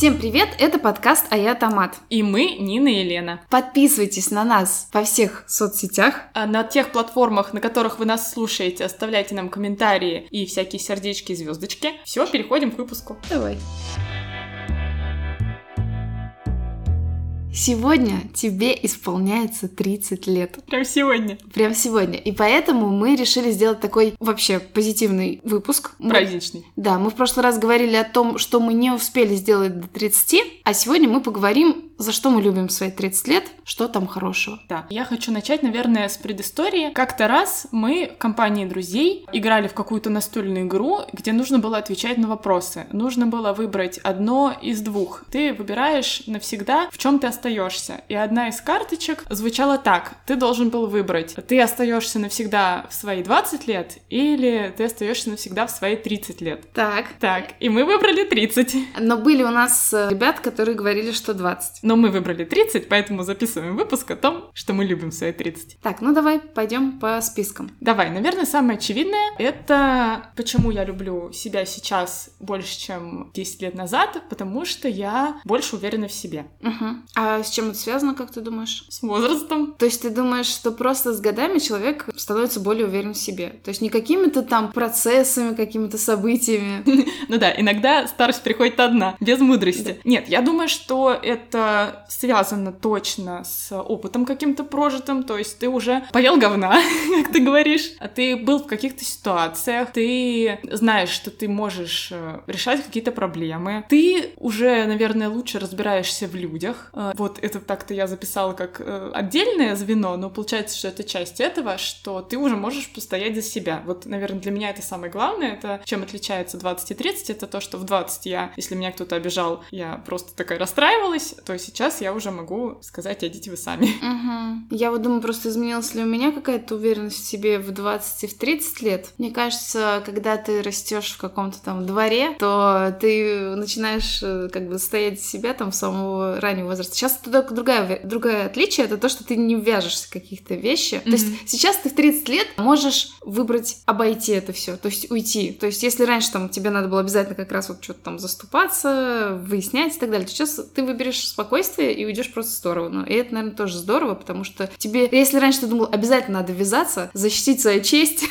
Всем привет, это подкаст «А я Томат». И мы, Нина и Елена. Подписывайтесь на нас во всех соцсетях. А на тех платформах, на которых вы нас слушаете, оставляйте нам комментарии и всякие сердечки и звездочки. Все, переходим к выпуску. Давай. Сегодня тебе исполняется 30 лет. Прям сегодня. Прям сегодня. И поэтому мы решили сделать такой вообще позитивный выпуск. Мы- Праздничный. Да, мы в прошлый раз говорили о том, что мы не успели сделать до 30, а сегодня мы поговорим, за что мы любим свои 30 лет, что там хорошего. Да. Я хочу начать, наверное, с предыстории. Как-то раз мы в компании друзей играли в какую-то настольную игру, где нужно было отвечать на вопросы. Нужно было выбрать одно из двух. Ты выбираешь навсегда, в чем ты остаешься. И одна из карточек звучала так: ты должен был выбрать, ты остаешься навсегда в свои 20 лет или ты остаешься навсегда в свои 30 лет. Так. Так, и мы выбрали 30. Но были у нас э, ребят, которые говорили, что 20. Но мы выбрали 30, поэтому записываем выпуск о том, что мы любим свои 30. Так, ну давай пойдем по спискам. Давай, наверное, самое очевидное — это почему я люблю себя сейчас больше, чем 10 лет назад, потому что я больше уверена в себе. Мгм. А с чем это связано, как ты думаешь? С возрастом. То есть ты думаешь, что просто с годами человек становится более уверен в себе? То есть не какими-то там процессами, какими-то событиями. Ну да, иногда старость приходит одна, без мудрости. Нет, я думаю, что это связано точно с опытом каким-то прожитым, то есть ты уже поел говна, как ты говоришь, а ты был в каких-то ситуациях, ты знаешь, что ты можешь э, решать какие-то проблемы, ты уже, наверное, лучше разбираешься в людях. Э, Вот это так-то я записала как э, отдельное звено, но получается, что это часть этого, что ты уже можешь постоять за себя. Вот, наверное, для меня это самое главное, это чем отличается 20 и 30, это то, что в 20 я, если меня кто-то обижал, я просто такая расстраивалась, то сейчас я уже могу сказать, идите вы сами. Мгм. Я вот думаю, просто изменилась ли у меня какая-то уверенность в себе в 20 и в 30 лет. Мне кажется, когда ты растешь в каком-то там дворе, то ты начинаешь э, как бы стоять себя там с самого раннего возраста. Сейчас это только другая, другое отличие, это то, что ты не вяжешься в каких-то вещи. То есть сейчас ты в 30 лет можешь выбрать обойти это все, то есть уйти. То есть если раньше там тебе надо было обязательно как раз вот что-то там заступаться, выяснять и так далее, то сейчас ты выберешь спокойствие и уйдешь просто в сторону. И это, наверное, тоже здорово, потому что тебе, если раньше ты думал, обязательно надо ввязаться, защитить свою честь,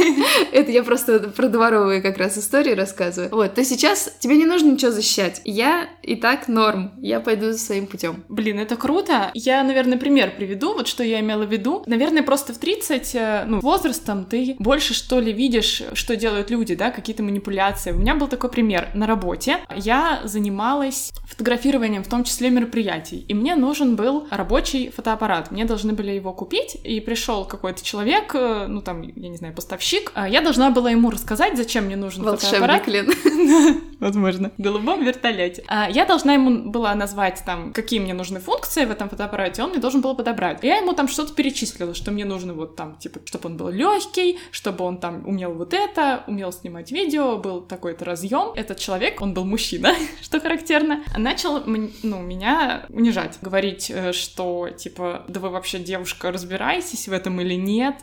это я просто про дворовые как раз истории рассказываю, вот, то сейчас тебе не нужно ничего защищать. Я и так норм, я пойду своим путем. Блин, это круто. Я, наверное, пример приведу, вот что я имела в виду. Наверное, просто в 30, э, ну, возрастом ты больше, что ли, видишь, что делают люди, да, какие-то манипуляции. У меня был такой пример. На работе я занималась фотографированием, в том числе мероприятий, и мне нужен был рабочий фотоаппарат. Мне должны были его купить, и пришел какой-то человек, э, ну, там, я не знаю, поставщик. А Я должна была ему рассказать, зачем мне нужен фотоаппарат. Волшебник, Лен. Возможно. Голубом вертолете. А, я должна ему была назвать там, какие мне нужны функции в этом фотоаппарате, он мне должен был подобрать. Я ему там что-то перечислила, что мне нужно вот там, типа, чтобы он был легкий, чтобы он там умел вот это, умел снимать видео, был такой-то разъем. Этот человек, он был мужчина, что характерно, начал ну, меня унижать, говорить, э, что типа, да вы вообще девушка, разбираетесь в этом или нет?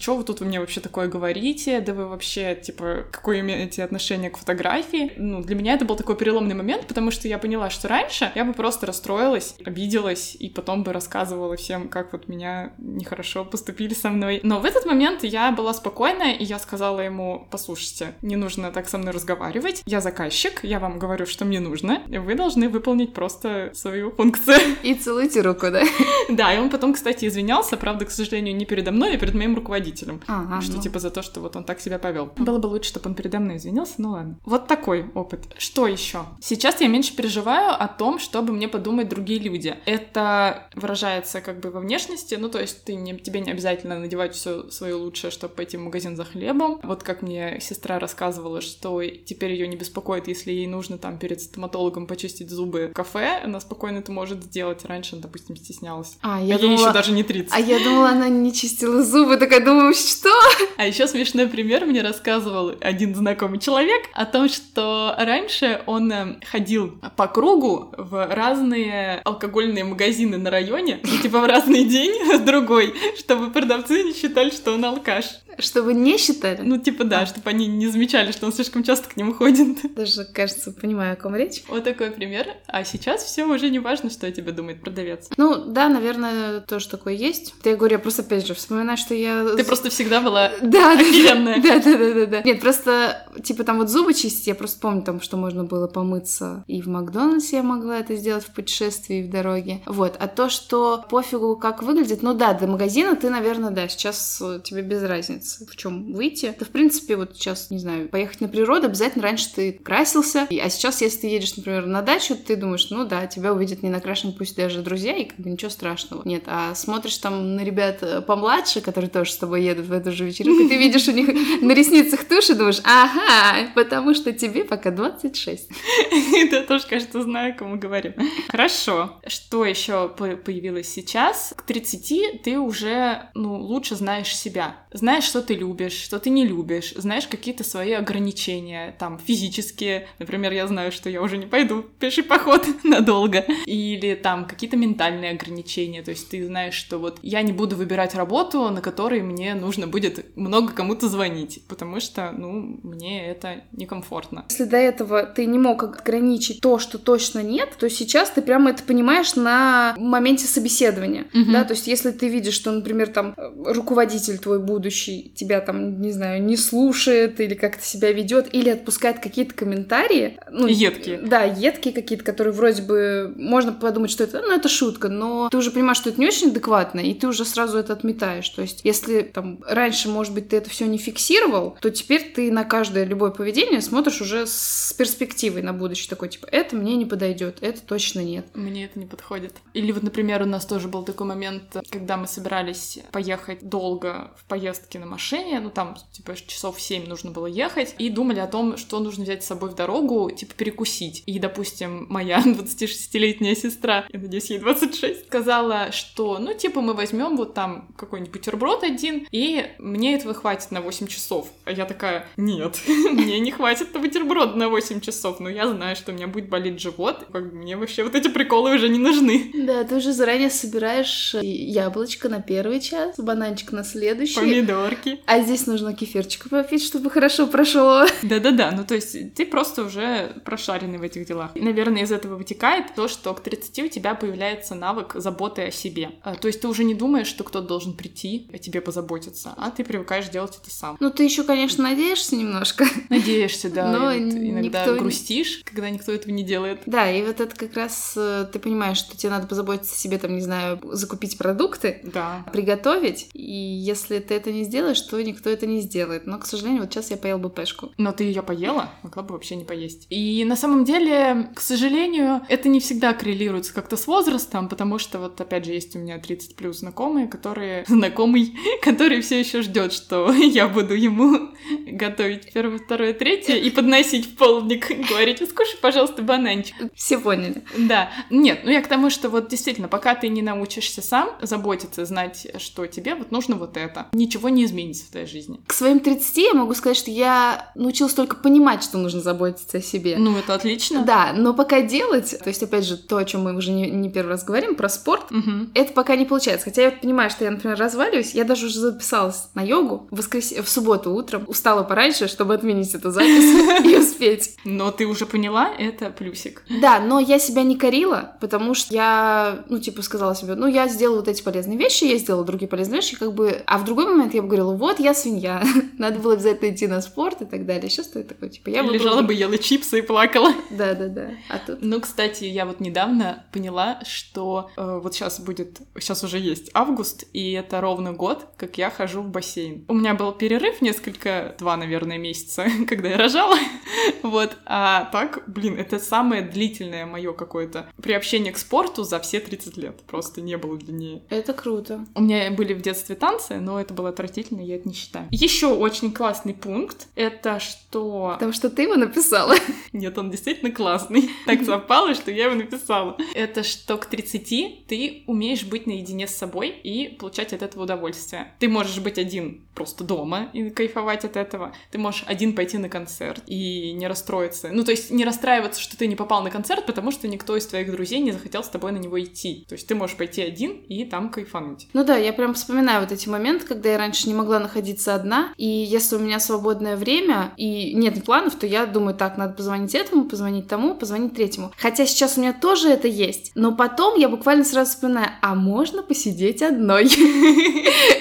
Что вы тут вы мне вообще такое говорите? Да вы вообще, типа, какое имеете отношение к фотографии? Ну, для меня это был такой переломный момент, потому что я поняла, что раньше я бы просто расстроилась, обиделась, и потом бы рассказывала всем, как вот меня нехорошо поступили со мной. Но в этот момент я была спокойна, и я сказала ему, послушайте, не нужно так со мной разговаривать, я заказчик, я вам говорю, что мне нужно, и вы должны выполнить просто свою функцию. И целуйте руку, да? Да, и он потом, кстати, извинялся, правда, к сожалению, не передо мной, а перед моим руководителем. Ага, что ну. типа за то, что вот он так себя повел. Было бы лучше, чтобы он передо мной извинился, ну ладно. Вот такой опыт. Что еще? Сейчас я меньше переживаю о том, чтобы мне подумать другие люди. Это выражается как бы во внешности, ну то есть ты не, тебе не обязательно надевать все свое лучшее, чтобы пойти в магазин за хлебом. Вот как мне сестра рассказывала, что теперь ее не беспокоит, если ей нужно там перед стоматологом почистить зубы в кафе, она спокойно это может сделать. Раньше, допустим, стеснялась. А, А я ей думала... еще даже не 30. А я думала, она не чистила зубы, такая думаю, что? А еще смешной пример мне рассказывал один знакомый человек о том, что раньше он э, ходил по кругу в разные алкогольные магазины на районе, типа в разный день, в другой, чтобы продавцы не считали, что он алкаш. Чтобы не считали? Ну, типа, да, чтобы они не замечали, что он слишком часто к ним ходит. Даже, кажется, понимаю, о ком речь. Вот такой пример. А сейчас все уже не важно, что о тебе думает продавец. Ну, да, наверное, тоже такое есть. Я говорю, я просто, опять же, вспоминаю, что я... Ты просто всегда была да, офигенная. Да, да, да, да, да. Нет, просто, типа, там вот зубы чистить, я просто помню там, что можно было помыться и в Макдональдсе я могла это сделать в путешествии, и в дороге. Вот. А то, что пофигу, как выглядит, ну да, до магазина ты, наверное, да, сейчас тебе без разницы, в чем выйти. Да, в принципе, вот сейчас, не знаю, поехать на природу, обязательно раньше ты красился, а сейчас, если ты едешь, например, на дачу, ты думаешь, ну да, тебя увидят не накрашен, пусть даже друзья, и как бы ничего страшного. Нет, а смотришь там на ребят э, помладше, которые тоже с тобой едут в эту же вечеринку, и ты видишь у них на ресницах тушь и думаешь, ага, потому что тебе пока 26. Это тоже, кажется, знаю, кому говорим. Хорошо. Что еще появилось сейчас? К 30 ты уже, ну, лучше знаешь себя. Знаешь, что ты любишь, что ты не любишь, знаешь какие-то свои ограничения, там, физические. Например, я знаю, что я уже не пойду пеший поход надолго. Или там какие-то ментальные ограничения. То есть ты знаешь, что вот я не буду выбирать работу, на которой мне нужно будет много кому-то звонить, потому что, ну, мне это некомфортно. Если до этого ты не мог ограничить то, что точно нет, то сейчас ты прямо это понимаешь на моменте собеседования, угу. да, то есть если ты видишь, что, например, там руководитель твой будущий тебя там, не знаю, не слушает или как-то себя ведет, или отпускает какие-то комментарии, ну, едкие. Да, едкие какие-то, которые вроде бы можно подумать, что это, ну, это шутка, но ты уже понимаешь, что это не очень адекватно, и ты уже сразу это отметаешь. То есть, если там раньше, может быть, ты это все не фиксировал, то теперь ты на каждое любое поведение смотришь уже с перспективой на будущее. Такой, типа, это мне не подойдет, это точно нет. Мне это не подходит. Или вот, например, у нас тоже был такой момент, когда мы собирались поехать долго в поездке на машине, ну там, типа, часов 7 нужно было ехать, и думали о том, что нужно взять с собой в дорогу, типа, перекусить. И, допустим, моя 26-летняя сестра, я надеюсь, ей 26, сказала, что, ну, типа, мы возьмем вот там какой-нибудь бутерброд один, и мне этого хватит на 8 часов. А я такая, нет, мне не хватит на бутерброд на 8 часов, но я знаю, что у меня будет болеть живот, как бы мне вообще вот эти приколы уже не нужны. Да, ты уже заранее собираешь яблочко на первый час, бананчик на следующий. Помидорки. А здесь нужно кефирчика попить, чтобы хорошо прошло. Да-да-да, ну то есть ты просто уже прошаренный в этих делах. Наверное, из этого вытекает то, что к 30 у тебя появляется навык заботы о себе. А, то есть ты уже не думаешь, что кто-то должен прийти о тебе позаботиться, а ты привыкаешь делать это сам. Ну ты еще, конечно, надеешься немножко. Надеешься, да. Но вот иногда никто... грустишь, когда никто этого не делает. Да, и вот это как раз э, ты понимаешь, что тебе надо позаботиться о себе, там, не знаю, закупить продукты, да. приготовить, и если ты это не сделаешь, то никто это не сделает. Но, к сожалению, вот сейчас я поел бы пешку. Но ты ее поела, могла бы вообще не поесть. И на самом деле, к сожалению, это не всегда коррелируется как-то с возрастом, потому что вот опять же есть у меня 30 плюс знакомые, которые знакомый, который все еще ждет, что я буду ему готовить первое, второе, третье и подносить в полдник, говорить, скушай, пожалуйста, бананчик. Все поняли. Да. Нет, ну я к тому, что вот действительно, пока ты не научишься сам заботиться, знать, что тебе вот нужно вот это, ничего не изменится в твоей жизни. К своим 30 я могу сказать, что я научилась только понимать, что нужно заботиться о себе. Ну, это отлично. Да, но пока делать, то есть, опять же, то, о чем мы уже не, не первый раз говорим, про спорт, угу. это пока не получается. Хотя я понимаю, что я, например, разваливаюсь, я даже уже записалась на йогу в, воскрес... в субботу утром, устала пораньше, чтобы отменить эту запись и успеть. Но ты уже поняла, это плюсик. Да, но я себя не корила, потому что я, ну, типа, сказала себе, ну, я сделала вот эти полезные вещи, я сделала другие полезные вещи, как бы... А в другой момент я бы говорила, вот, я свинья, надо было обязательно идти на спорт и так далее. Сейчас ты такой, типа, я Лежала бы, ела чипсы и плакала. Да-да-да. А тут... Ну, кстати, я вот недавно поняла, что э, вот сейчас будет, сейчас уже есть август, и это ровно год, как я хожу в бассейн. У меня был перерыв несколько, два, наверное, месяца, когда я рожала, вот, а так, блин, это самое длительное мое какое-то приобщение к спорту за все 30 лет, просто не было длиннее. Это круто. У меня были в детстве танцы, но это было отвратительно, я это не считаю. Еще очень классный пункт, это что... Потому что ты его написала. Нет, он действительно классный. Так совпало, что я его написала. Это что к 30 ты умеешь быть наедине с собой и получать от этого удовольствие. Ты можешь быть один просто дома и кайфовать от этого. Ты можешь один пойти на концерт и не расстроиться. Ну, то есть не расстраиваться, что ты не попал на концерт, потому что никто из твоих друзей не захотел с тобой на него идти. То есть ты можешь пойти один и там кайфануть. Ну да, я прям вспоминаю вот эти моменты, когда я раньше не могла находиться одна, и если у меня свободное время и нет планов, то я думаю, так, надо позвонить этому, позвонить тому, позвонить третьему. Хотя сейчас у меня тоже это есть, но потом я буквально сразу вспоминаю, а можно посидеть одной?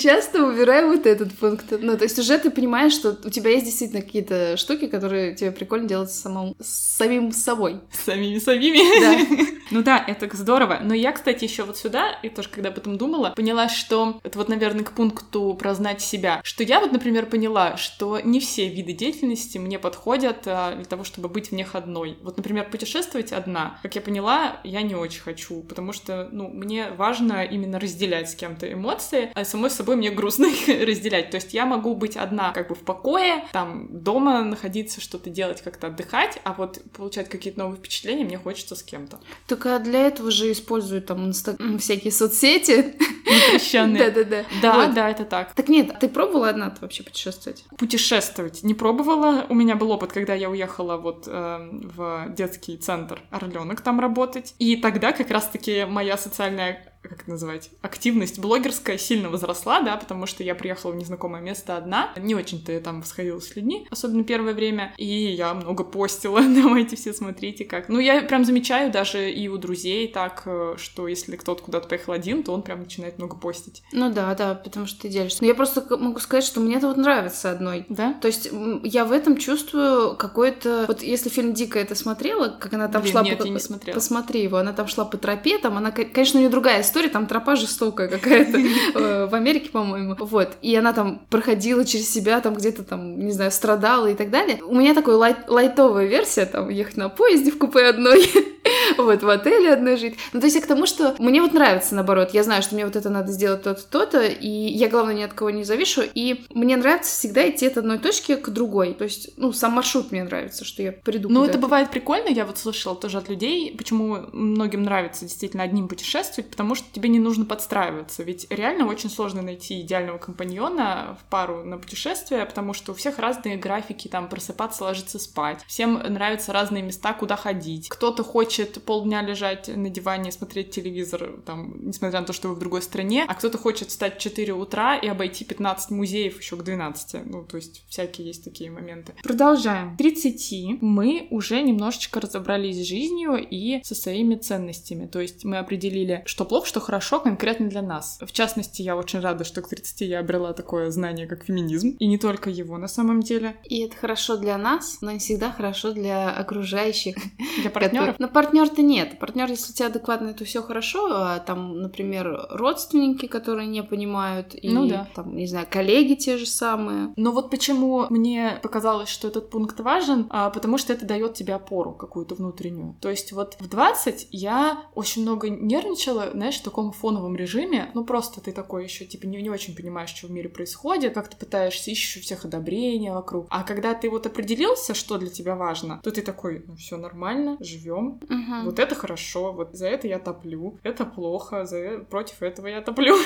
Часто убираю вот этот пункт. Ну, то есть уже ты понимаешь, что у тебя есть действительно какие-то штуки, которые тебе прикольно делать самому, самим собой. Самими самими. Да. Ну да, это здорово. Но я, кстати, еще вот сюда, и тоже когда об этом думала, поняла, что это вот, наверное, к пункту про знать себя, что я вот, например, поняла, что не все виды деятельности мне подходят а, для того, чтобы быть в них одной. Вот, например, путешествовать одна, как я поняла, я не очень хочу, потому что, ну, мне важно именно разделять с кем-то эмоции, а самой собой мне грустно их разделять. То есть я могу быть одна как бы в покое, там, дома находиться, что-то делать, как-то отдыхать, а вот получать какие-то новые впечатления мне хочется с кем-то. Только для этого же используют там инста... всякие соцсети. Да-да-да. Да, Вот. да, это так. Так нет, ты пробовала одна вообще путешествовать? Путешествовать не пробовала. У меня был опыт, когда я уехала вот э, в детский центр Орленок там работать. И тогда как раз-таки моя социальная как это называть, активность блогерская сильно возросла, да, потому что я приехала в незнакомое место одна, не очень-то я там сходила с людьми, особенно первое время, и я много постила, давайте все смотрите как. Ну, я прям замечаю даже и у друзей так, э, что если кто-то куда-то поехал один, то он прям начинает много постить. Ну да, да, потому что ты делишься. Но я просто могу сказать, что мне это вот нравится одной. Да? То есть я в этом чувствую какой-то... Вот если фильм «Дика» это смотрела, как она там Блин, шла... нет, по... я не смотрела. Посмотри его. Она там шла по тропе, там она, ко- конечно, у нее другая история, там тропа жестокая какая-то э, в Америке, по-моему. Вот. И она там проходила через себя, там где-то там, не знаю, страдала и так далее. У меня такая лайт- лайтовая версия, там, ехать на поезде в купе одной, вот, в отеле одной жить. Ну, то есть я к тому, что мне вот нравится, наоборот. Я знаю, что мне вот это надо сделать то-то, то-то, и я, главное, ни от кого не завишу, и мне нравится всегда идти от одной точки к другой. То есть, ну, сам маршрут мне нравится, что я приду Ну, это бывает прикольно, я вот слышала тоже от людей, почему многим нравится действительно одним путешествовать, потому что тебе не нужно подстраиваться, ведь реально очень сложно найти идеального компаньона в пару на путешествие, потому что у всех разные графики, там, просыпаться, ложиться спать, всем нравятся разные места, куда ходить, кто-то хочет полдня лежать на диване и смотреть телевизор, там, несмотря на то, что вы в другой стране, а кто-то хочет встать в 4 утра и обойти 15 музеев еще к 12, ну, то есть всякие есть такие моменты. Продолжаем. К 30 мы уже немножечко разобрались с жизнью и со своими ценностями. То есть мы определили, что плохо, что хорошо конкретно для нас. В частности, я очень рада, что к 30 я обрела такое знание, как феминизм. И не только его на самом деле. И это хорошо для нас, но не всегда хорошо для окружающих. Для партнеров. Но партнер-то нет. Партнер, если у тебя адекватно, то все хорошо. А там, например, родственники, которые не понимают, и Ну да. там, не знаю, коллеги те же самые. Но вот почему мне показалось, что этот пункт важен, а, потому что это дает тебе опору какую-то внутреннюю. То есть вот в 20 я очень много нервничала, знаешь, в таком фоновом режиме. Ну просто ты такой еще типа не, не очень понимаешь, что в мире происходит, как ты пытаешься, ищешь у всех одобрения вокруг. А когда ты вот определился, что для тебя важно, то ты такой, ну все нормально, живем, Мгм. вот это хорошо, вот за это я топлю, это плохо, за э- против этого я топлю.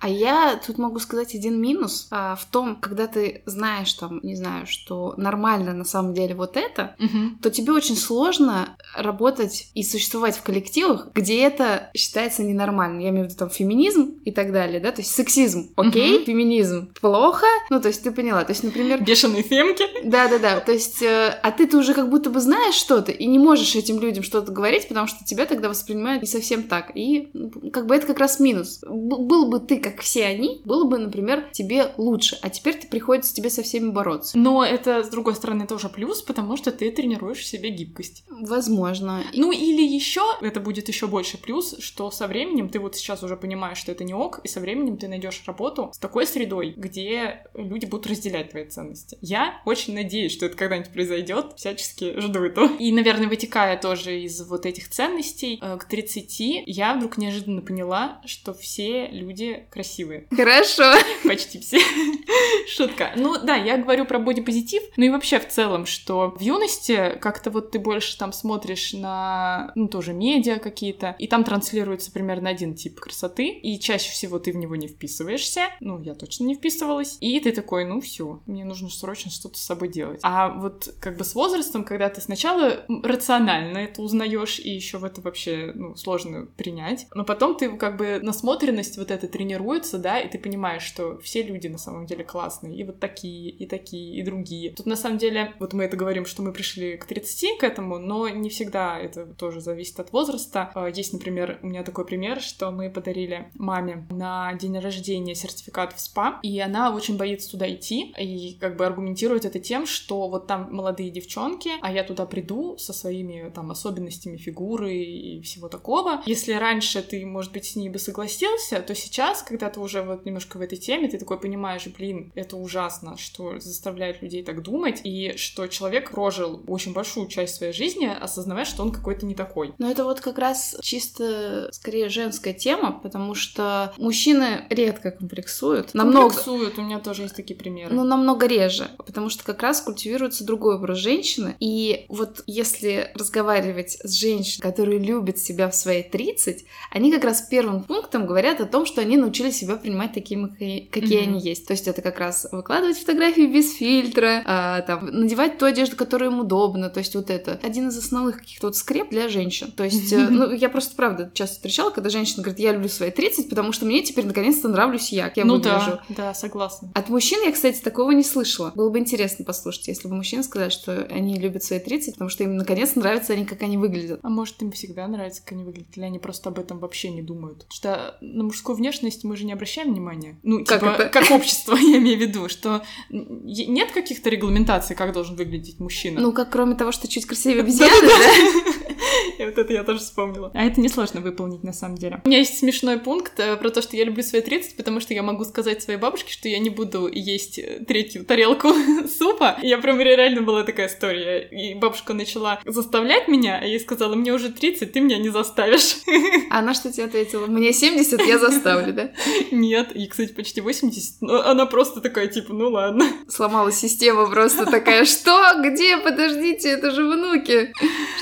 А я тут могу сказать один минус а, в том, когда ты знаешь там, не знаю, что нормально на самом деле вот это, то тебе очень сложно работать и существовать в коллективах, где это считается ненормальным. Я имею в виду там феминизм и так далее, да, то есть сексизм, окей, Мгм. феминизм плохо, ну то есть ты поняла, то есть, например, Бешеные фемки. да-да-да, то есть, э, а ты-то уже как будто бы знаешь что-то и не можешь этим людям что-то говорить, потому что тебя тогда воспринимают не совсем так. И ну, как бы это как раз минус. Б- был бы ты, как все они, было бы, например, тебе лучше, а теперь ты приходится тебе со всеми бороться. Но это, с другой стороны, тоже плюс, потому что ты тренируешь в себе гибкость. Возможно. Ну или еще, это будет еще больше плюс, что со временем ты вот сейчас уже понимаешь, что это не ок, и со временем ты найдешь работу с такой средой, где люди будут разделять твои ценности. Я очень надеюсь, что это когда-нибудь произойдет, всячески жду этого. И, наверное, вытекая тоже из вот этих ценностей, э, к 30 я вдруг неожиданно поняла, что все люди красивые. Хорошо. Почти все. Шутка. Ну да, я говорю про бодипозитив, ну и вообще в целом, что в юности как-то вот ты больше там смотришь на, ну тоже медиа какие-то, и там транслируется примерно один тип красоты, и чаще всего ты в него не вписываешься, ну я точно не вписывалась, и ты такой, ну все, мне нужно срочно что-то с собой делать. А вот как бы с возрастом, когда ты сначала рационально это узнаешь, живешь, и еще в это вообще ну, сложно принять. Но потом ты как бы насмотренность вот эта тренируется, да, и ты понимаешь, что все люди на самом деле классные, и вот такие, и такие, и другие. Тут на самом деле, вот мы это говорим, что мы пришли к 30 к этому, но не всегда это тоже зависит от возраста. А, есть, например, у меня такой пример, что мы подарили маме на день рождения сертификат в СПА, и она очень боится туда идти, и как бы аргументирует это тем, что вот там молодые девчонки, а я туда приду со своими там особенностями фигуры и всего такого. Если раньше ты, может быть, с ней бы согласился, то сейчас, когда ты уже вот немножко в этой теме, ты такой понимаешь, блин, это ужасно, что заставляет людей так думать, и что человек прожил очень большую часть своей жизни, осознавая, что он какой-то не такой. Но это вот как раз чисто, скорее, женская тема, потому что мужчины редко комплексуют. Намного... Комплексуют, у меня тоже есть такие примеры. Ну, намного реже, потому что как раз культивируется другой образ женщины, и вот если разговаривать с женщиной, которые любят себя в свои 30, они как раз первым пунктом говорят о том, что они научились себя принимать такими, какие mm-hmm. они есть. То есть это как раз выкладывать фотографии без фильтра, а, там, надевать ту одежду, которая им удобна. То есть вот это один из основных каких-то вот скреп для женщин. То есть, mm-hmm. ну, я просто, правда, часто встречала, когда женщина говорит, я люблю свои 30, потому что мне теперь наконец-то нравлюсь я, я ну выгляжу. да, да, согласна. От мужчин я, кстати, такого не слышала. Было бы интересно послушать, если бы мужчины сказали, что они любят свои 30, потому что им наконец нравится они, как они выглядят. А может, им всегда нравится, как они выглядят, или они просто об этом вообще не думают? Что на мужскую внешность мы же не обращаем внимания. Ну, как типа, это? как общество, я имею в виду, что нет каких-то регламентаций, как должен выглядеть мужчина. Ну, как кроме того, что чуть красивее обезьяны, да? И вот это я тоже вспомнила. А это несложно выполнить, на самом деле. У меня есть смешной пункт э, про то, что я люблю свои 30, потому что я могу сказать своей бабушке, что я не буду есть э, третью тарелку супа. Я прям реально была такая история. И бабушка начала заставлять меня, а я ей сказала, мне уже 30, ты меня не заставишь. А она что тебе ответила? Мне 70, я заставлю, да? Нет, и, кстати, почти 80, но она просто такая, типа, ну ладно. Сломалась система просто такая, что? Где? Подождите, это же внуки.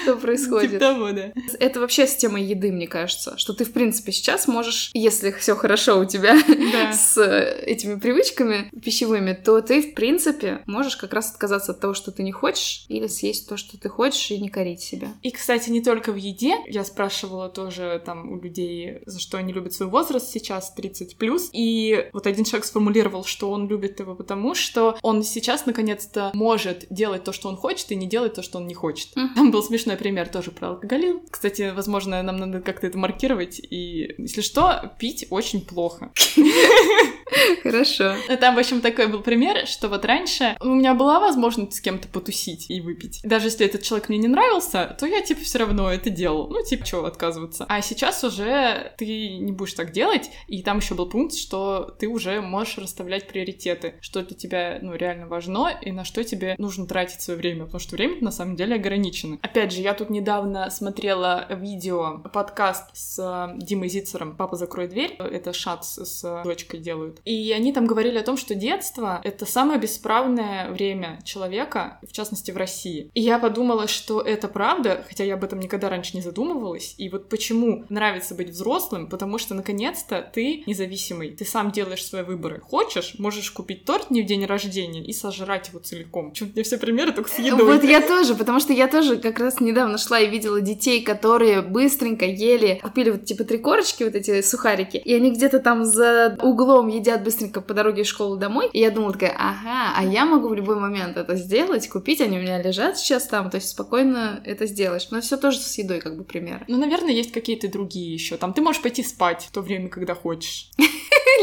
Что происходит? Типа того, да. Это вообще с темой еды, мне кажется, что ты, в принципе, сейчас можешь, если все хорошо у тебя да. с этими привычками пищевыми, то ты, в принципе, можешь как раз отказаться от того, что ты не хочешь, или съесть то, что ты хочешь, и не корить себя. И, кстати, не только в еде. Я спрашивала тоже там у людей, за что они любят свой возраст сейчас, 30 плюс. И вот один человек сформулировал, что он любит его потому, что он сейчас наконец-то может делать то, что он хочет, и не делать то, что он не хочет. Mm. Там был смешной пример тоже про алкоголизм. Кстати, возможно, нам надо как-то это маркировать. И, если что, пить очень плохо. Хорошо. Там, в общем, такой был пример, что вот раньше у меня была возможность с кем-то потусить и выпить. Даже если этот человек мне не нравился, то я, типа, все равно это делал. Ну, типа, чего отказываться. А сейчас уже ты не будешь так делать, и там еще был пункт, что ты уже можешь расставлять приоритеты, что для тебя, ну, реально важно, и на что тебе нужно тратить свое время, потому что время на самом деле ограничено. Опять же, я тут недавно смотрела видео, подкаст с э, Димой Зицером «Папа, закрой дверь». Это Шац с дочкой делают. И они там говорили о том, что детство — это самое бесправное время человека, в частности, в России. И я подумала, что это правда, хотя я об этом никогда раньше не задумывалась. И вот почему нравится быть взрослым, потому что, наконец-то, ты независимый. Ты сам делаешь свои выборы. Хочешь, можешь купить торт не в день рождения и сожрать его целиком. Чё, мне все примеры только с едой. Вот я тоже, потому что я тоже как раз недавно шла и видела детей, которые быстренько ели, купили вот типа три корочки, вот эти сухарики, и они где-то там за углом едят быстренько по дороге из школы домой. И я думала такая, ага, а я могу в любой момент это сделать, купить, они у меня лежат сейчас там, то есть спокойно это сделаешь. Но все тоже с едой как бы пример. Ну, наверное, есть какие-то другие еще. Там ты можешь пойти спать в то время, когда хочешь.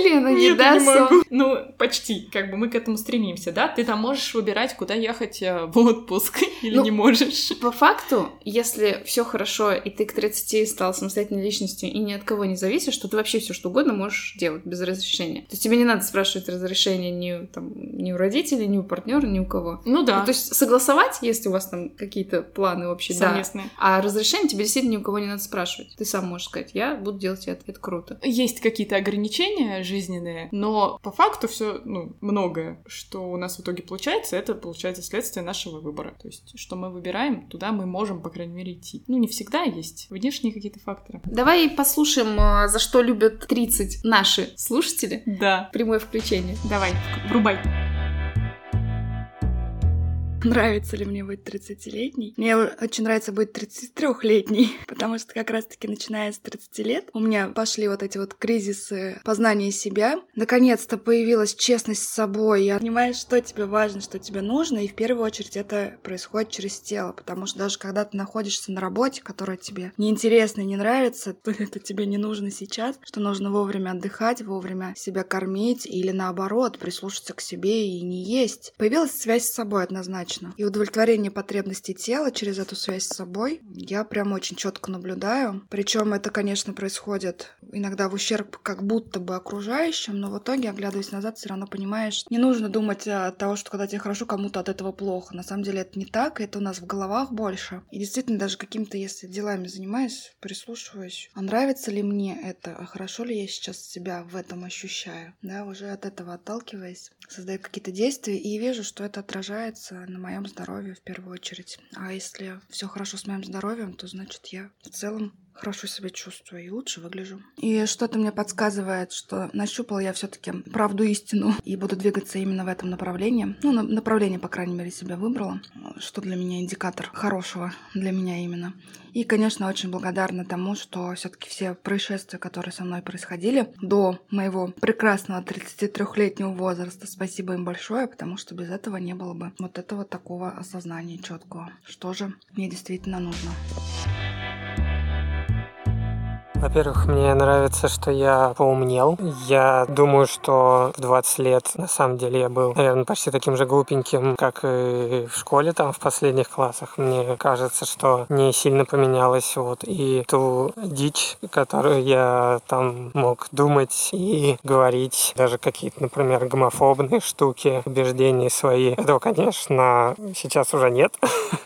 Лена, не да, сон. Ну, почти, как бы мы к этому стремимся, да? Ты там можешь выбирать, куда ехать э, в отпуск или ну, не можешь. По факту, если все хорошо, и ты к 30 стал самостоятельной личностью и ни от кого не зависишь, то ты вообще все что угодно можешь делать без разрешения. То есть тебе не надо спрашивать разрешения ни, там, ни у родителей, ни у партнера, ни у кого. Ну да. Ну, то есть согласовать, если у вас там какие-то планы общие, Совместные. да. А разрешение тебе действительно ни у кого не надо спрашивать. Ты сам можешь сказать, я буду делать это, это круто. Есть какие-то ограничения жизненные, но по факту все, ну, многое, что у нас в итоге получается, это получается следствие нашего выбора. То есть, что мы выбираем, туда мы можем, по крайней мере, идти. Ну, не всегда есть внешние какие-то факторы. Давай послушаем, а, за что любят 30 наши слушатели. Да. Прямое включение. Давай, врубай. Нравится ли мне быть 30-летней? Мне очень нравится быть 33-летней, потому что как раз-таки начиная с 30 лет у меня пошли вот эти вот кризисы познания себя. Наконец-то появилась честность с собой. Я понимаю, что тебе важно, что тебе нужно, и в первую очередь это происходит через тело, потому что даже когда ты находишься на работе, которая тебе неинтересна и не нравится, то это тебе не нужно сейчас, что нужно вовремя отдыхать, вовремя себя кормить или наоборот прислушаться к себе и не есть. Появилась связь с собой однозначно однозначно. И удовлетворение потребностей тела через эту связь с собой я прям очень четко наблюдаю. Причем это, конечно, происходит иногда в ущерб как будто бы окружающим, но в итоге, оглядываясь назад, все равно понимаешь, не нужно думать от того, что когда тебе хорошо, кому-то от этого плохо. На самом деле это не так, это у нас в головах больше. И действительно, даже какими-то, если делами занимаюсь, прислушиваюсь, а нравится ли мне это, а хорошо ли я сейчас себя в этом ощущаю, да, уже от этого отталкиваясь, создаю какие-то действия и вижу, что это отражается на на моем здоровье в первую очередь. А если все хорошо с моим здоровьем, то значит я в целом хорошо себя чувствую и лучше выгляжу. И что-то мне подсказывает, что нащупала я все-таки правду истину и буду двигаться именно в этом направлении. Ну, направление, по крайней мере, себя выбрала, что для меня индикатор хорошего для меня именно. И, конечно, очень благодарна тому, что все-таки все происшествия, которые со мной происходили до моего прекрасного 33-летнего возраста, спасибо им большое, потому что без этого не было бы вот этого такого осознания четкого, что же мне действительно нужно. Во-первых, мне нравится, что я поумнел. Я думаю, что в 20 лет на самом деле я был, наверное, почти таким же глупеньким, как и в школе там в последних классах. Мне кажется, что не сильно поменялось. Вот. И ту дичь, которую я там мог думать и говорить, даже какие-то, например, гомофобные штуки, убеждения свои, этого, конечно, сейчас уже нет,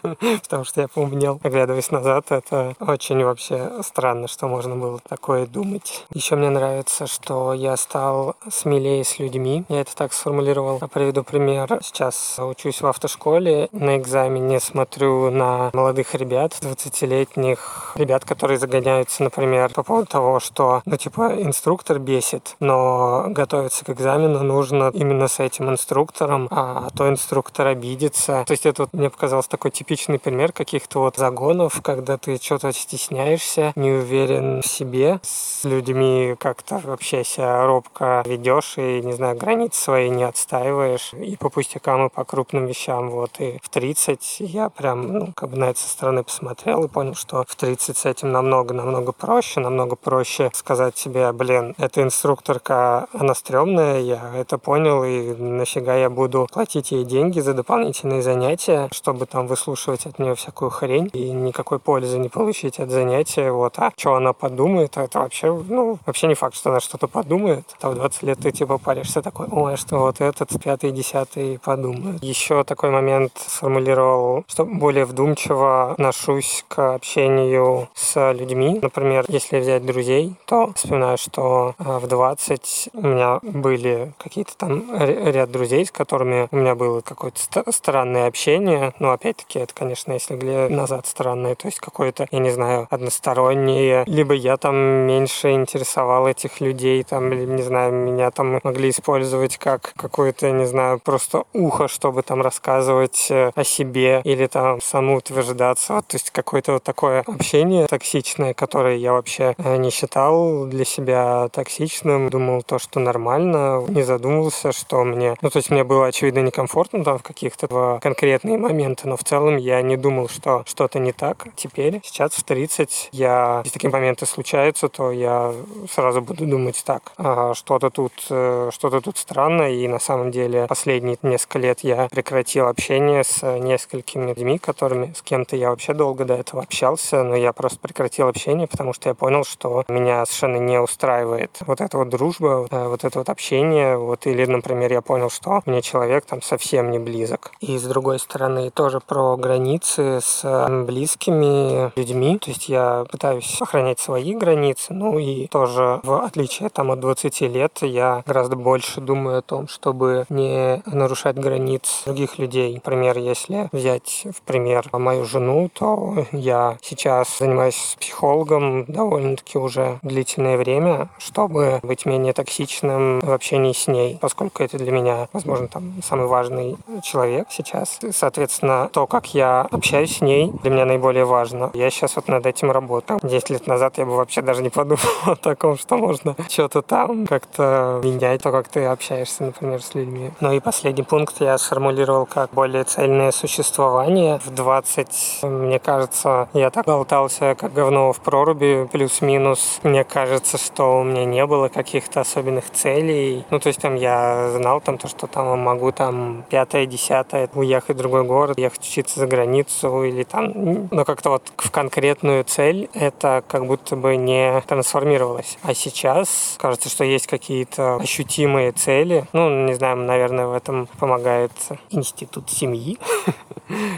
потому что я поумнел. Оглядываясь назад, это очень вообще странно, что можно было такое думать. Еще мне нравится, что я стал смелее с людьми. Я это так сформулировал. Приведу пример. Сейчас учусь в автошколе. На экзамене смотрю на молодых ребят, 20-летних ребят, которые загоняются, например, по поводу того, что, ну, типа, инструктор бесит, но готовиться к экзамену нужно именно с этим инструктором, а то инструктор обидится. То есть это вот мне показался такой типичный пример каких-то вот загонов, когда ты что-то стесняешься, не уверен в себе, с людьми как-то вообще себя робко ведешь и, не знаю, границы свои не отстаиваешь. И по пустякам, и по крупным вещам. Вот. И в 30 я прям, ну, как бы на это со стороны посмотрел и понял, что в 30 с этим намного-намного проще. Намного проще сказать себе, блин, эта инструкторка, она стрёмная, я это понял, и нафига я буду платить ей деньги за дополнительные занятия, чтобы там выслушивать от нее всякую хрень и никакой пользы не получить от занятия. Вот. А что она подумает? Подумает, а это вообще, ну, вообще не факт, что она что-то подумает. Там в 20 лет ты типа паришься такой, ой, что вот этот пятый, десятый подумает. Еще такой момент сформулировал, что более вдумчиво отношусь к общению с людьми. Например, если взять друзей, то вспоминаю, что а, в 20 у меня были какие-то там ряд друзей, с которыми у меня было какое-то странное общение. Но опять-таки, это, конечно, если глядя назад странное, то есть какое-то, я не знаю, одностороннее. Либо я я там меньше интересовал этих людей, там, или, не знаю, меня там могли использовать как какое-то, не знаю, просто ухо, чтобы там рассказывать э, о себе или там самоутверждаться. То есть какое-то вот такое общение токсичное, которое я вообще э, не считал для себя токсичным. Думал то, что нормально, не задумывался, что мне... Ну, то есть мне было, очевидно, некомфортно там в каких-то конкретные моменты, но в целом я не думал, что что-то не так. Теперь, сейчас в 30, я... Такие моменты случается, то я сразу буду думать так, а, что-то тут, э, что-то тут странно, и на самом деле последние несколько лет я прекратил общение с несколькими людьми, которыми с кем-то я вообще долго до этого общался, но я просто прекратил общение, потому что я понял, что меня совершенно не устраивает вот эта вот дружба, э, вот это вот общение, вот или, например, я понял, что мне человек там совсем не близок. И с другой стороны тоже про границы с близкими людьми, то есть я пытаюсь сохранять свои свои границы, ну и тоже в отличие там от 20 лет я гораздо больше думаю о том, чтобы не нарушать границ других людей. Например, если взять в пример мою жену, то я сейчас занимаюсь психологом довольно-таки уже длительное время, чтобы быть менее токсичным в общении с ней, поскольку это для меня, возможно, там самый важный человек сейчас. Соответственно, то, как я общаюсь с ней, для меня наиболее важно. Я сейчас вот над этим работаю. Десять лет назад я бы вообще даже не подумал о таком, что можно что-то там как-то менять, то, как ты общаешься, например, с людьми. Ну и последний пункт я сформулировал как более цельное существование. В 20, мне кажется, я так болтался, как говно в проруби, плюс-минус. Мне кажется, что у меня не было каких-то особенных целей. Ну, то есть там я знал там то, что там могу там пятое, десятое уехать в другой город, ехать учиться за границу или там, ну, как-то вот в конкретную цель это как будто бы не трансформировалось. А сейчас кажется, что есть какие-то ощутимые цели. Ну, не знаю, наверное, в этом помогает институт семьи.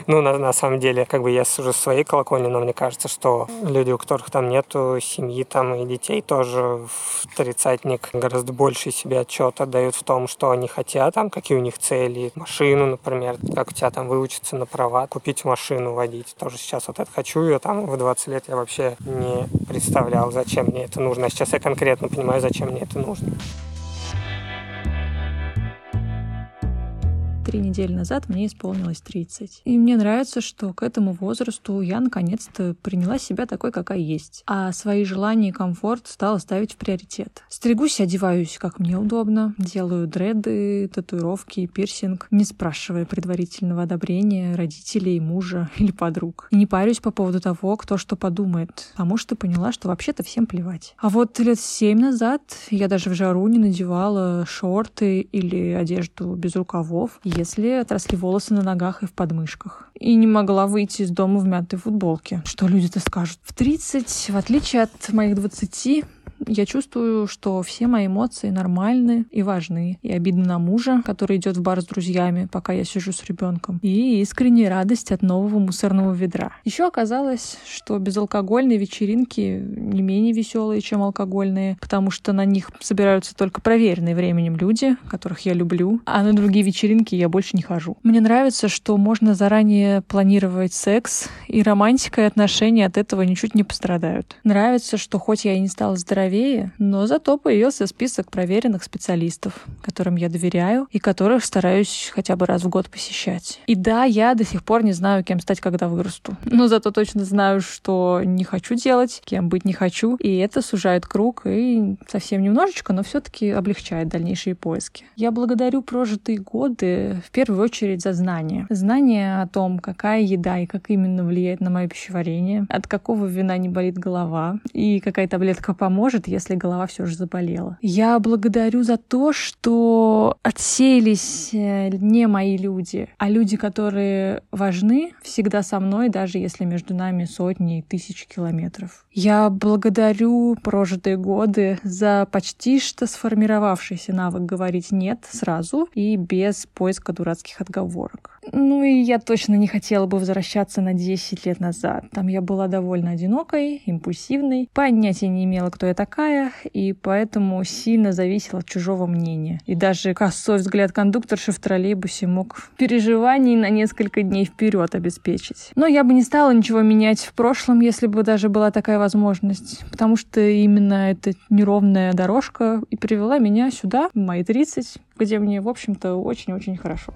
Ну, на, на самом деле, как бы я сужу своей колокольни, но мне кажется, что люди, у которых там нету семьи там и детей, тоже в тридцатник гораздо больше себе отчет отдают в том, что они хотят, там, какие у них цели, машину, например, как у тебя там выучиться на права, купить машину, водить. Тоже сейчас вот это хочу, я там в 20 лет я вообще не представлял, зачем мне это нужно. А сейчас я конкретно понимаю, зачем мне это нужно. Три недели назад мне исполнилось 30. И мне нравится, что к этому возрасту я наконец-то приняла себя такой, какая есть. А свои желания и комфорт стала ставить в приоритет. Стригусь и одеваюсь, как мне удобно. Делаю дреды, татуировки, пирсинг, не спрашивая предварительного одобрения родителей, мужа или подруг. И не парюсь по поводу того, кто что подумает, потому что поняла, что вообще-то всем плевать. А вот лет семь назад я даже в жару не надевала шорты или одежду без рукавов, если отросли волосы на ногах и в подмышках. И не могла выйти из дома в мятой футболке. Что люди-то скажут? В 30, в отличие от моих 20, я чувствую, что все мои эмоции нормальны и важны. И обидно на мужа, который идет в бар с друзьями, пока я сижу с ребенком. И искренняя радость от нового мусорного ведра. Еще оказалось, что безалкогольные вечеринки не менее веселые, чем алкогольные, потому что на них собираются только проверенные временем люди, которых я люблю, а на другие вечеринки я больше не хожу. Мне нравится, что можно заранее планировать секс, и романтика и отношения от этого ничуть не пострадают. Нравится, что хоть я и не стала здоровее, здоровее, но зато появился список проверенных специалистов, которым я доверяю и которых стараюсь хотя бы раз в год посещать. И да, я до сих пор не знаю, кем стать, когда вырасту. Но зато точно знаю, что не хочу делать, кем быть не хочу. И это сужает круг и совсем немножечко, но все-таки облегчает дальнейшие поиски. Я благодарю прожитые годы в первую очередь за знания. Знания о том, какая еда и как именно влияет на мое пищеварение, от какого вина не болит голова и какая таблетка поможет, поможет, если голова все же заболела. Я благодарю за то, что отсеялись э, не мои люди, а люди, которые важны, всегда со мной, даже если между нами сотни и тысячи километров. Я благодарю прожитые годы за почти что сформировавшийся навык говорить «нет» сразу и без поиска дурацких отговорок. Ну и я точно не хотела бы возвращаться на 10 лет назад. Там я была довольно одинокой, импульсивной, понятия не имела, кто я такая, и поэтому сильно зависела от чужого мнения. И даже косой взгляд кондукторши в троллейбусе мог переживаний на несколько дней вперед обеспечить. Но я бы не стала ничего менять в прошлом, если бы даже была такая возможность, потому что именно эта неровная дорожка и привела меня сюда, в мои 30, где мне, в общем-то, очень-очень хорошо.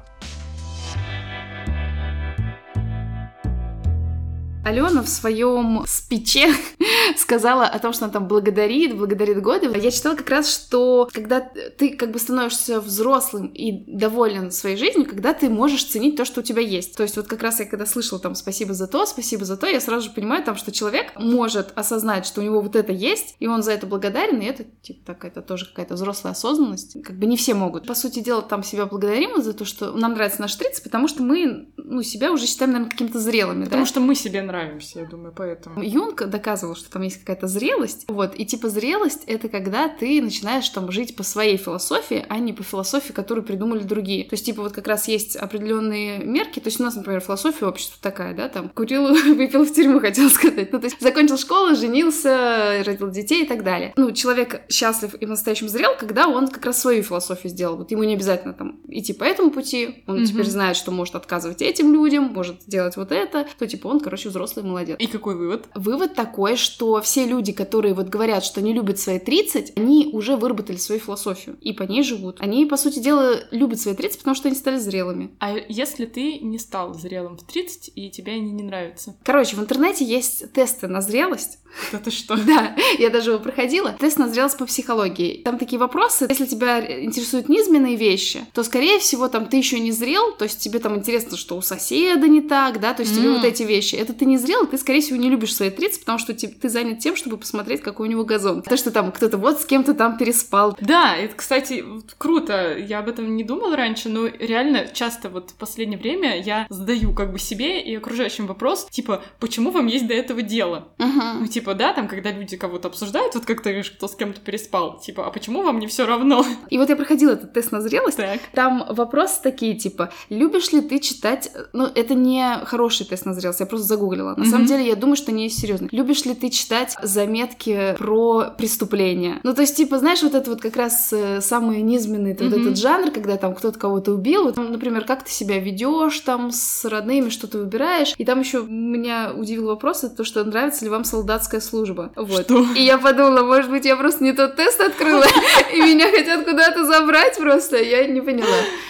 Алена в своем спиче сказала о том, что она там благодарит, благодарит годы. Я читала как раз, что когда ты как бы становишься взрослым и доволен своей жизнью, когда ты можешь ценить то, что у тебя есть. То есть вот как раз я когда слышала там спасибо за то, спасибо за то, я сразу же понимаю там, что человек может осознать, что у него вот это есть, и он за это благодарен, и это типа так, это тоже какая-то взрослая осознанность. Как бы не все могут. По сути дела, там себя благодарим за то, что нам нравится наш 30, потому что мы, ну, себя уже считаем, наверное, какими-то зрелыми, потому да? что мы себе нравимся нравимся, я думаю, поэтому. Юнг доказывал, что там есть какая-то зрелость. Вот, и типа зрелость — это когда ты начинаешь там жить по своей философии, а не по философии, которую придумали другие. То есть, типа, вот как раз есть определенные мерки. То есть у нас, например, философия общества такая, да, там, курил, выпил в тюрьму, хотел сказать. Ну, то есть закончил школу, женился, родил детей и так далее. Ну, человек счастлив и по-настоящему зрел, когда он как раз свою философию сделал. Вот ему не обязательно там идти по этому пути, он mm-hmm. теперь знает, что может отказывать этим людям, может делать вот это, то типа он, короче, взрослый молодец. И какой вывод? Вывод такой, что все люди, которые вот говорят, что не любят свои 30, они уже выработали свою философию и по ней живут. Они, по сути дела, любят свои 30, потому что они стали зрелыми. А если ты не стал зрелым в 30 и тебе они не нравятся? Короче, в интернете есть тесты на зрелость. Это что? Да, я даже его проходила. Тест на зрелость по психологии. Там такие вопросы. Если тебя интересуют низменные вещи, то, скорее всего, там ты еще не зрел, то есть тебе там интересно, что у соседа не так, да, то есть mm. тебе вот эти вещи. Это ты не зрел, ты, скорее всего, не любишь свои 30, потому что ты занят тем, чтобы посмотреть, какой у него газон. То, что там кто-то вот с кем-то там переспал. Да, это, кстати, круто. Я об этом не думала раньше, но реально часто вот в последнее время я задаю как бы себе и окружающим вопрос, типа, почему вам есть до этого дело? Uh-huh. Ну, типа, да, там, когда люди кого-то обсуждают, вот как ты говоришь, кто с кем-то переспал, типа, а почему вам не все равно? И вот я проходила этот тест на зрелость. Так. Там вопросы такие, типа, любишь ли ты читать... Ну, это не хороший тест на зрелость, я просто загуглила. На mm-hmm. самом деле, я думаю, что не серьезно. Любишь ли ты читать заметки про преступления? Ну, то есть, типа, знаешь, вот это вот как раз э, самый низменный mm-hmm. вот этот жанр, когда там кто-то кого-то убил. Вот, например, как ты себя ведешь там с родными, что ты выбираешь. И там еще меня удивил вопрос, это то, что нравится ли вам солдатская служба. Вот. Что? И я подумала, может быть, я просто не тот тест открыла, и меня хотят куда-то забрать просто, я не поняла.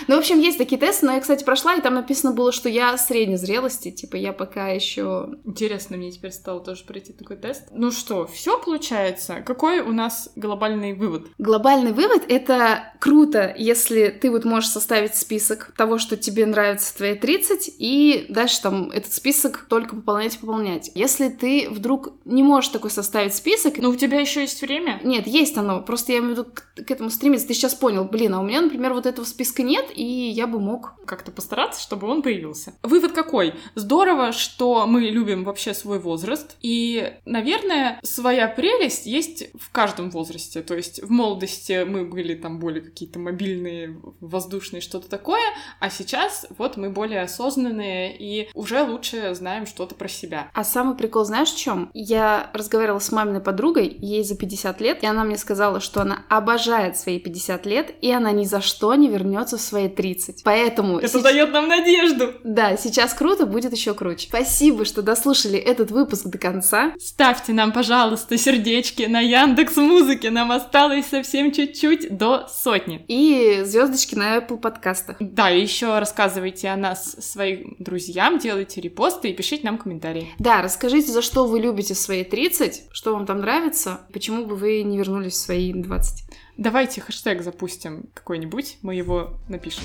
Ну, в общем, есть такие тесты, но я, кстати, прошла, и там написано было, что я средней зрелости, типа, я пока еще. Интересно, мне теперь стало тоже пройти такой тест. Ну что, все получается? Какой у нас глобальный вывод? Глобальный вывод — это круто, если ты вот можешь составить список того, что тебе нравится в твоей 30, и дальше там этот список только пополнять и пополнять. Если ты вдруг не можешь такой составить список... Но у тебя еще есть время? Нет, есть оно, просто я имею в виду к, к этому стремиться. Ты сейчас понял, блин, а у меня, например, вот этого списка нет, и я бы мог... Как-то постараться, чтобы он появился. Вывод какой? Здорово, что мы любим вообще свой возраст, и, наверное, своя прелесть есть в каждом возрасте. То есть в молодости мы были там более какие-то мобильные, воздушные, что-то такое, а сейчас вот мы более осознанные и уже лучше знаем что-то про себя. А самый прикол знаешь в чем? Я разговаривала с маминой подругой, ей за 50 лет, и она мне сказала, что она обожает свои 50 лет, и она ни за что не вернется в свои 30. Поэтому... Это сейчас... дает нам надежду! Да, сейчас круто, будет еще круче. Спасибо, что дослушали этот выпуск до конца. Ставьте нам, пожалуйста, сердечки на Яндекс Музыке. Нам осталось совсем чуть-чуть до сотни. И звездочки на Apple подкастах. Да, и еще рассказывайте о нас своим друзьям, делайте репосты и пишите нам комментарии. Да, расскажите, за что вы любите свои 30, что вам там нравится, почему бы вы не вернулись в свои 20. Давайте хэштег запустим какой-нибудь, мы его напишем.